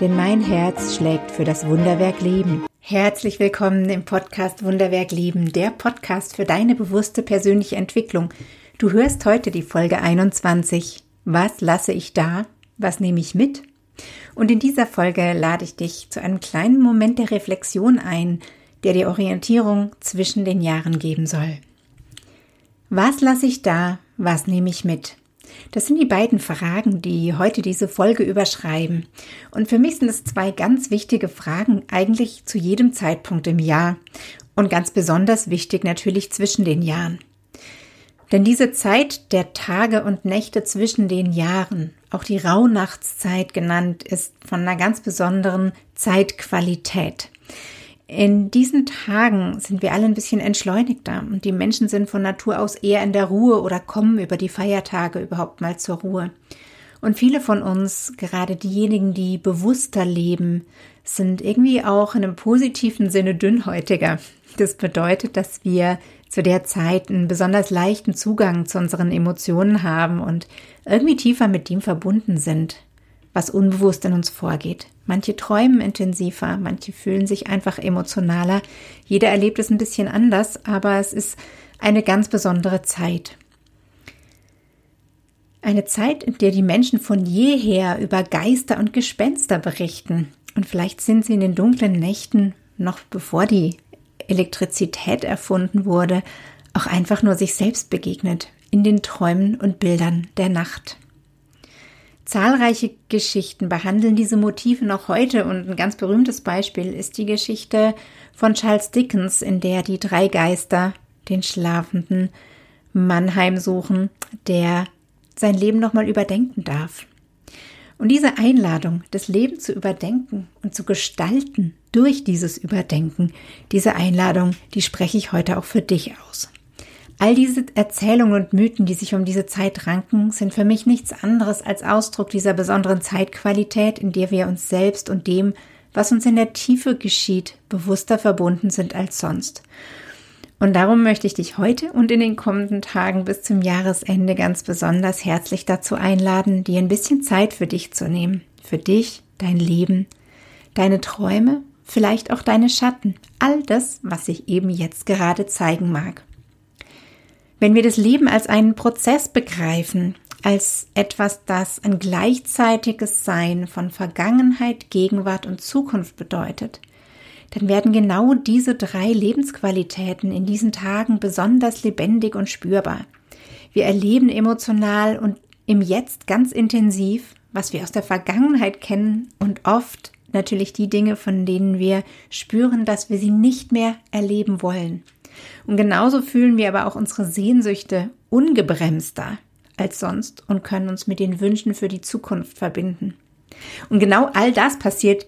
denn mein Herz schlägt für das Wunderwerk Leben. Herzlich willkommen im Podcast Wunderwerk Leben, der Podcast für deine bewusste persönliche Entwicklung. Du hörst heute die Folge 21. Was lasse ich da? Was nehme ich mit? Und in dieser Folge lade ich dich zu einem kleinen Moment der Reflexion ein, der die Orientierung zwischen den Jahren geben soll. Was lasse ich da? Was nehme ich mit? Das sind die beiden Fragen, die heute diese Folge überschreiben. Und für mich sind es zwei ganz wichtige Fragen, eigentlich zu jedem Zeitpunkt im Jahr. Und ganz besonders wichtig natürlich zwischen den Jahren. Denn diese Zeit der Tage und Nächte zwischen den Jahren, auch die Rauhnachtszeit genannt, ist von einer ganz besonderen Zeitqualität. In diesen Tagen sind wir alle ein bisschen entschleunigter und die Menschen sind von Natur aus eher in der Ruhe oder kommen über die Feiertage überhaupt mal zur Ruhe. Und viele von uns, gerade diejenigen, die bewusster leben, sind irgendwie auch in einem positiven Sinne dünnhäutiger. Das bedeutet, dass wir zu der Zeit einen besonders leichten Zugang zu unseren Emotionen haben und irgendwie tiefer mit dem verbunden sind, was unbewusst in uns vorgeht. Manche träumen intensiver, manche fühlen sich einfach emotionaler. Jeder erlebt es ein bisschen anders, aber es ist eine ganz besondere Zeit. Eine Zeit, in der die Menschen von jeher über Geister und Gespenster berichten. Und vielleicht sind sie in den dunklen Nächten, noch bevor die Elektrizität erfunden wurde, auch einfach nur sich selbst begegnet, in den Träumen und Bildern der Nacht. Zahlreiche Geschichten behandeln diese Motive noch heute und ein ganz berühmtes Beispiel ist die Geschichte von Charles Dickens, in der die drei Geister den schlafenden Mann heimsuchen, der sein Leben nochmal überdenken darf. Und diese Einladung, das Leben zu überdenken und zu gestalten durch dieses Überdenken, diese Einladung, die spreche ich heute auch für dich aus. All diese Erzählungen und Mythen, die sich um diese Zeit ranken, sind für mich nichts anderes als Ausdruck dieser besonderen Zeitqualität, in der wir uns selbst und dem, was uns in der Tiefe geschieht, bewusster verbunden sind als sonst. Und darum möchte ich dich heute und in den kommenden Tagen bis zum Jahresende ganz besonders herzlich dazu einladen, dir ein bisschen Zeit für dich zu nehmen. Für dich, dein Leben, deine Träume, vielleicht auch deine Schatten. All das, was sich eben jetzt gerade zeigen mag. Wenn wir das Leben als einen Prozess begreifen, als etwas, das ein gleichzeitiges Sein von Vergangenheit, Gegenwart und Zukunft bedeutet, dann werden genau diese drei Lebensqualitäten in diesen Tagen besonders lebendig und spürbar. Wir erleben emotional und im Jetzt ganz intensiv, was wir aus der Vergangenheit kennen und oft natürlich die Dinge, von denen wir spüren, dass wir sie nicht mehr erleben wollen. Und genauso fühlen wir aber auch unsere Sehnsüchte ungebremster als sonst und können uns mit den Wünschen für die Zukunft verbinden. Und genau all das passiert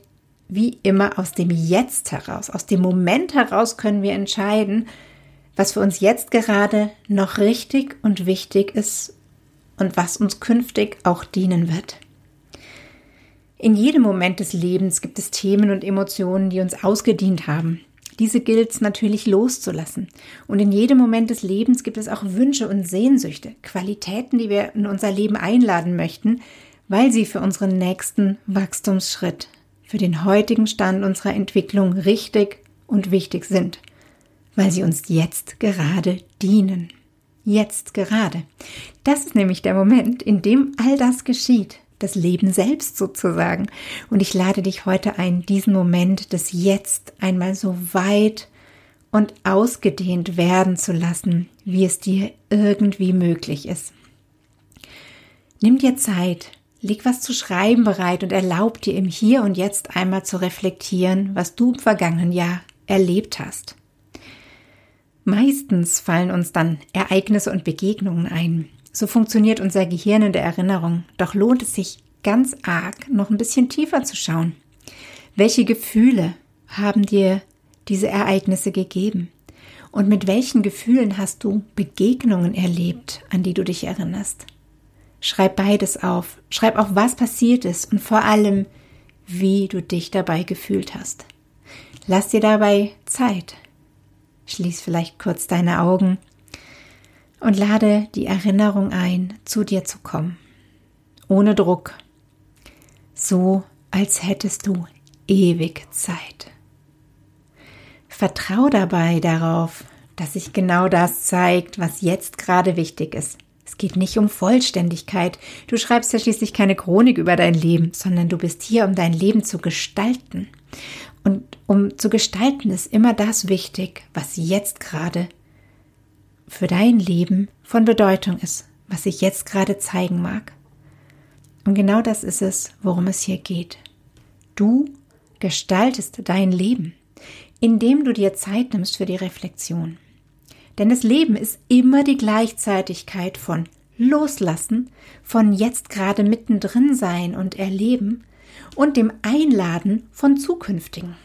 wie immer aus dem Jetzt heraus. Aus dem Moment heraus können wir entscheiden, was für uns jetzt gerade noch richtig und wichtig ist und was uns künftig auch dienen wird. In jedem Moment des Lebens gibt es Themen und Emotionen, die uns ausgedient haben, diese gilt es natürlich loszulassen. Und in jedem Moment des Lebens gibt es auch Wünsche und Sehnsüchte, Qualitäten, die wir in unser Leben einladen möchten, weil sie für unseren nächsten Wachstumsschritt, für den heutigen Stand unserer Entwicklung richtig und wichtig sind, weil sie uns jetzt gerade dienen. Jetzt gerade. Das ist nämlich der Moment, in dem all das geschieht das Leben selbst sozusagen. Und ich lade dich heute ein, diesen Moment des Jetzt einmal so weit und ausgedehnt werden zu lassen, wie es dir irgendwie möglich ist. Nimm dir Zeit, leg was zu schreiben bereit und erlaub dir im Hier und Jetzt einmal zu reflektieren, was du im vergangenen Jahr erlebt hast. Meistens fallen uns dann Ereignisse und Begegnungen ein, so funktioniert unser Gehirn in der Erinnerung. Doch lohnt es sich ganz arg, noch ein bisschen tiefer zu schauen. Welche Gefühle, haben dir diese Ereignisse gegeben? Und mit welchen Gefühlen hast du Begegnungen erlebt, an die du dich erinnerst? Schreib beides auf. Schreib auch, was passiert ist und vor allem, wie du dich dabei gefühlt hast. Lass dir dabei Zeit. Schließ vielleicht kurz deine Augen und lade die Erinnerung ein, zu dir zu kommen. Ohne Druck. So, als hättest du ewig Zeit. Vertrau dabei darauf, dass sich genau das zeigt, was jetzt gerade wichtig ist. Es geht nicht um Vollständigkeit. Du schreibst ja schließlich keine Chronik über dein Leben, sondern du bist hier, um dein Leben zu gestalten. Und um zu gestalten ist immer das wichtig, was jetzt gerade für dein Leben von Bedeutung ist, was sich jetzt gerade zeigen mag. Und genau das ist es, worum es hier geht. Du gestaltest dein Leben, indem du dir Zeit nimmst für die Reflexion. Denn das Leben ist immer die Gleichzeitigkeit von Loslassen, von jetzt gerade mittendrin sein und erleben und dem Einladen von zukünftigen.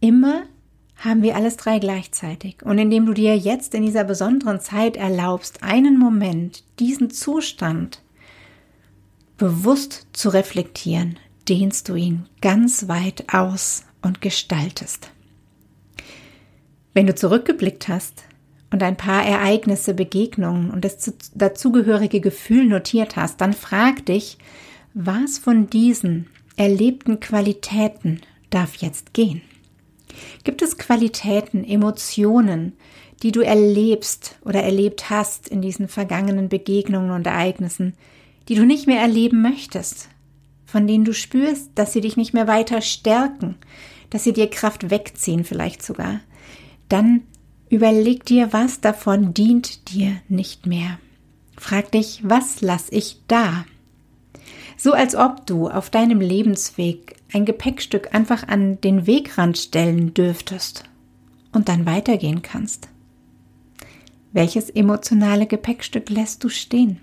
Immer haben wir alles drei gleichzeitig. Und indem du dir jetzt in dieser besonderen Zeit erlaubst, einen Moment, diesen Zustand bewusst zu reflektieren, dehnst du ihn ganz weit aus und gestaltest. Wenn du zurückgeblickt hast und ein paar Ereignisse, Begegnungen und das dazugehörige Gefühl notiert hast, dann frag dich, was von diesen erlebten Qualitäten darf jetzt gehen? Gibt es Qualitäten, Emotionen, die du erlebst oder erlebt hast in diesen vergangenen Begegnungen und Ereignissen, die du nicht mehr erleben möchtest, von denen du spürst, dass sie dich nicht mehr weiter stärken, dass sie dir Kraft wegziehen vielleicht sogar, dann überleg dir, was davon dient dir nicht mehr. Frag dich, was lass ich da? So als ob du auf deinem Lebensweg ein Gepäckstück einfach an den Wegrand stellen dürftest und dann weitergehen kannst. Welches emotionale Gepäckstück lässt du stehen?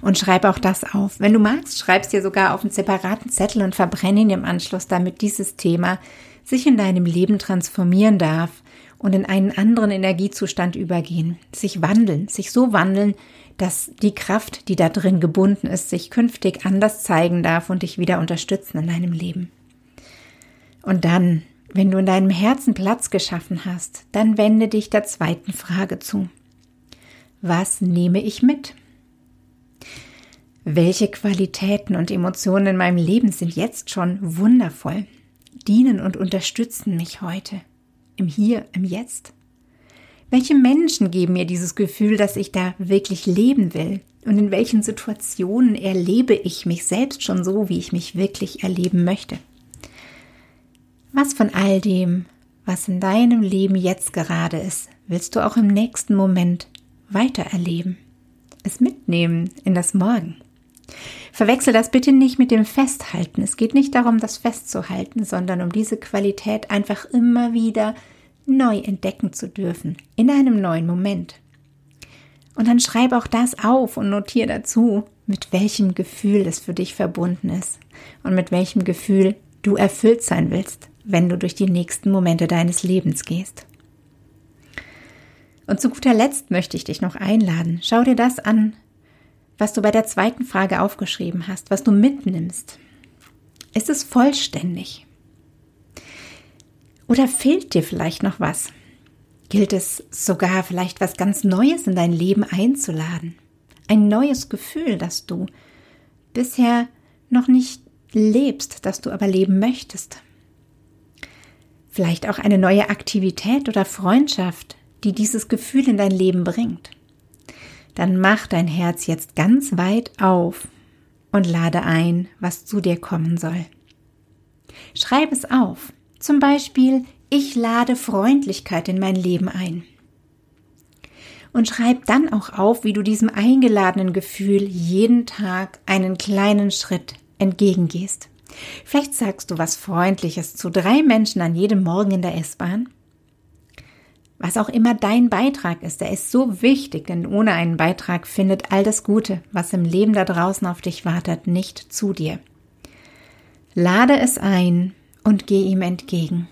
Und schreib auch das auf. Wenn du magst, schreibst dir sogar auf einen separaten Zettel und verbrenne ihn im Anschluss, damit dieses Thema sich in deinem Leben transformieren darf und in einen anderen Energiezustand übergehen, sich wandeln, sich so wandeln, dass die Kraft, die da drin gebunden ist, sich künftig anders zeigen darf und dich wieder unterstützen in deinem Leben. Und dann, wenn du in deinem Herzen Platz geschaffen hast, dann wende dich der zweiten Frage zu. Was nehme ich mit? Welche Qualitäten und Emotionen in meinem Leben sind jetzt schon wundervoll, dienen und unterstützen mich heute, im Hier, im Jetzt? Welche Menschen geben mir dieses Gefühl, dass ich da wirklich leben will? Und in welchen Situationen erlebe ich mich selbst schon so, wie ich mich wirklich erleben möchte? Was von all dem, was in deinem Leben jetzt gerade ist, willst du auch im nächsten Moment weitererleben? Es mitnehmen in das Morgen. Verwechsel das bitte nicht mit dem Festhalten. Es geht nicht darum, das festzuhalten, sondern um diese Qualität einfach immer wieder neu entdecken zu dürfen, in einem neuen Moment. Und dann schreib auch das auf und notiere dazu, mit welchem Gefühl es für dich verbunden ist und mit welchem Gefühl du erfüllt sein willst, wenn du durch die nächsten Momente deines Lebens gehst. Und zu guter Letzt möchte ich dich noch einladen. Schau dir das an, was du bei der zweiten Frage aufgeschrieben hast, was du mitnimmst. Ist es vollständig? Oder fehlt dir vielleicht noch was? Gilt es sogar vielleicht was ganz Neues in dein Leben einzuladen? Ein neues Gefühl, das du bisher noch nicht lebst, das du aber leben möchtest? Vielleicht auch eine neue Aktivität oder Freundschaft, die dieses Gefühl in dein Leben bringt? Dann mach dein Herz jetzt ganz weit auf und lade ein, was zu dir kommen soll. Schreib es auf. Zum Beispiel, ich lade Freundlichkeit in mein Leben ein. Und schreib dann auch auf, wie du diesem eingeladenen Gefühl jeden Tag einen kleinen Schritt entgegengehst. Vielleicht sagst du was Freundliches zu drei Menschen an jedem Morgen in der S-Bahn. Was auch immer dein Beitrag ist, der ist so wichtig, denn ohne einen Beitrag findet all das Gute, was im Leben da draußen auf dich wartet, nicht zu dir. Lade es ein und geh ihm entgegen.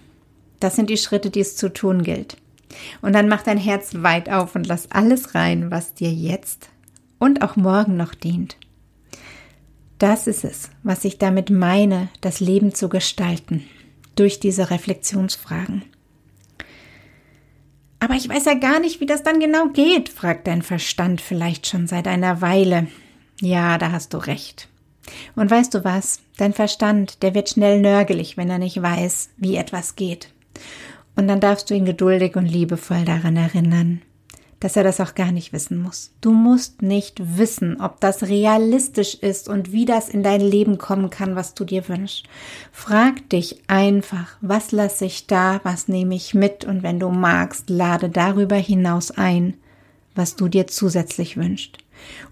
Das sind die Schritte, die es zu tun gilt. Und dann mach dein Herz weit auf und lass alles rein, was dir jetzt und auch morgen noch dient. Das ist es, was ich damit meine, das Leben zu gestalten, durch diese Reflexionsfragen. Aber ich weiß ja gar nicht, wie das dann genau geht, fragt dein Verstand vielleicht schon seit einer Weile. Ja, da hast du recht. Und weißt du was? Dein Verstand, der wird schnell nörgelig, wenn er nicht weiß, wie etwas geht. Und dann darfst du ihn geduldig und liebevoll daran erinnern, dass er das auch gar nicht wissen muss. Du musst nicht wissen, ob das realistisch ist und wie das in dein Leben kommen kann, was du dir wünschst. Frag dich einfach, was lasse ich da, was nehme ich mit und wenn du magst, lade darüber hinaus ein, was du dir zusätzlich wünschst.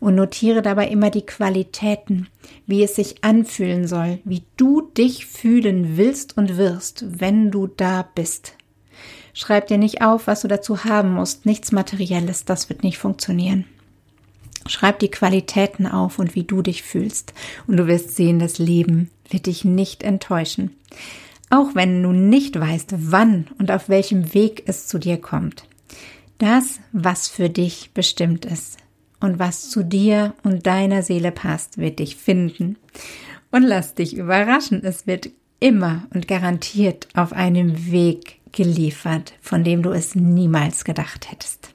Und notiere dabei immer die Qualitäten, wie es sich anfühlen soll, wie du dich fühlen willst und wirst, wenn du da bist. Schreib dir nicht auf, was du dazu haben musst. Nichts Materielles, das wird nicht funktionieren. Schreib die Qualitäten auf und wie du dich fühlst. Und du wirst sehen, das Leben wird dich nicht enttäuschen. Auch wenn du nicht weißt, wann und auf welchem Weg es zu dir kommt. Das, was für dich bestimmt ist und was zu dir und deiner Seele passt, wird dich finden. Und lass dich überraschen. Es wird immer und garantiert auf einem Weg geliefert, von dem du es niemals gedacht hättest.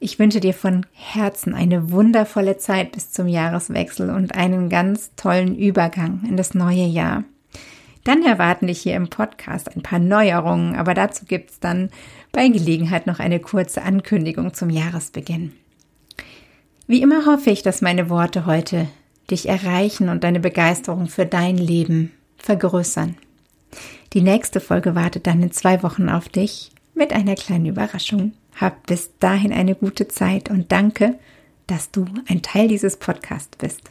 Ich wünsche dir von Herzen eine wundervolle Zeit bis zum Jahreswechsel und einen ganz tollen Übergang in das neue Jahr. Dann erwarten dich hier im Podcast ein paar Neuerungen, aber dazu gibt es dann bei Gelegenheit noch eine kurze Ankündigung zum Jahresbeginn. Wie immer hoffe ich, dass meine Worte heute dich erreichen und deine Begeisterung für dein Leben vergrößern. Die nächste Folge wartet dann in zwei Wochen auf dich mit einer kleinen Überraschung. Hab bis dahin eine gute Zeit und danke, dass du ein Teil dieses Podcasts bist.